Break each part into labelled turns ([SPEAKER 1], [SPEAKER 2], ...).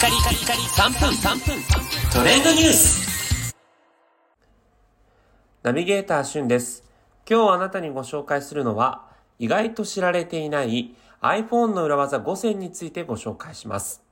[SPEAKER 1] カリカリカリ3分3分トレンドニュース
[SPEAKER 2] ナビゲーターしゅんです。今日あなたにご紹介するのは、意外と知られていない iPhone の裏技5選についてご紹介します。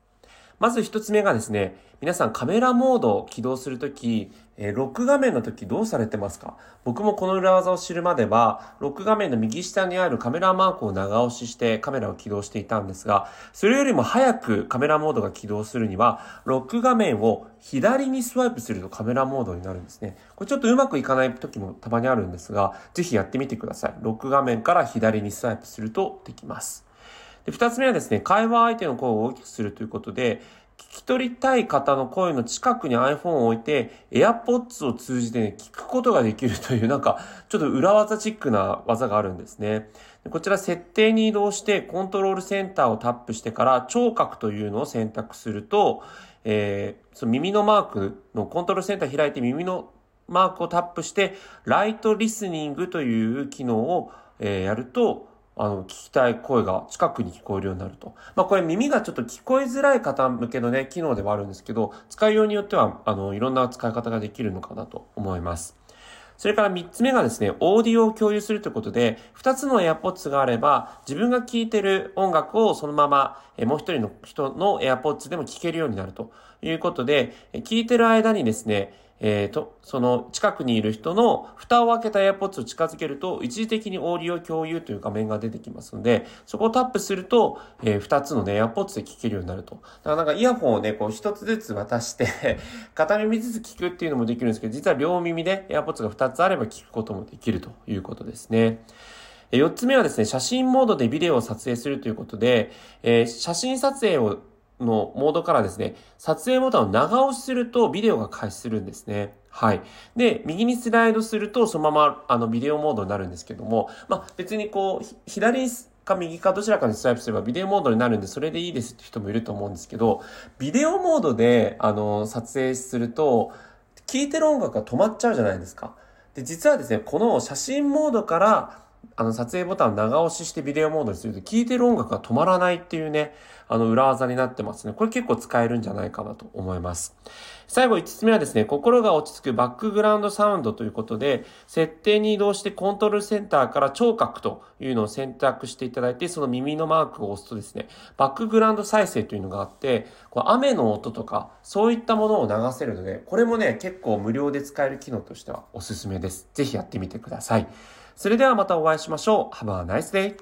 [SPEAKER 2] まず一つ目がですね、皆さんカメラモードを起動するとき、えーロック画面の時どうされてますか？僕もこの裏技を知るまでは、ロック画面の右下にあるカメラマークを長押ししてカメラを起動していたんですが、それよりも早くカメラモードが起動するには、ロック画面を左にスワイプするとカメラモードになるんですね。これちょっとうまくいかない時もたまにあるんですが、ぜひやってみてください。ロック画面から左にスワイプするとできます。で、二つ目はですね、会話相手の声を大きくするということで、聞き取りたい方の声の近くに iPhone を置いて、AirPods を通じてね、聞くことができるという、なんか、ちょっと裏技チックな技があるんですね。こちら設定に移動して、コントロールセンターをタップしてから、聴覚というのを選択すると、えー、その耳のマークのコントロールセンター開いて耳のマークをタップして、ライトリスニングという機能を、えーやると、あの、聞きたい声が近くに聞こえるようになると。まあこれ耳がちょっと聞こえづらい方向けのね、機能ではあるんですけど、使いようによっては、あの、いろんな使い方ができるのかなと思います。それから3つ目がですね、オーディオを共有するということで、2つの AirPods があれば、自分が聴いてる音楽をそのまま、えもう一人の人の AirPods でも聴けるようになるということで、え聴いてる間にですね、えーと、その近くにいる人の蓋を開けた AirPods を近づけると、一時的にオーディオ共有という画面が出てきますので、そこをタップすると、えー、2つのね、AirPods で聞けるようになると。だからなんかイヤホンをね、こう一つずつ渡して、片耳ずつ聞くっていうのもできるんですけど、実は両耳で AirPods が2つあれば聞くこともできるということですね。えー四つ目はですね、写真モードでビデオを撮影するということで、えー写真撮影をのモードからですね、撮影ボタンを長押しするとビデオが開始するんですね。はい。で、右にスライドするとそのままあのビデオモードになるんですけども、まあ別にこう、左か右かどちらかにスワイプすればビデオモードになるんでそれでいいですって人もいると思うんですけど、ビデオモードであの撮影すると、聴いてる音楽が止まっちゃうじゃないですか。で、実はですね、この写真モードからあの撮影ボタンを長押ししてビデオモードにすると聴いてる音楽が止まらないっていうね、あの裏技になってますね。これ結構使えるんじゃないかなと思います。最後5つ目はですね、心が落ち着くバックグラウンドサウンドということで、設定に移動してコントロールセンターから聴覚というのを選択していただいて、その耳のマークを押すとですね、バックグラウンド再生というのがあって、こう雨の音とか、そういったものを流せるので、これもね、結構無料で使える機能としてはおすすめです。ぜひやってみてください。それではまたお会いしましょうしましょう。Have a nice day!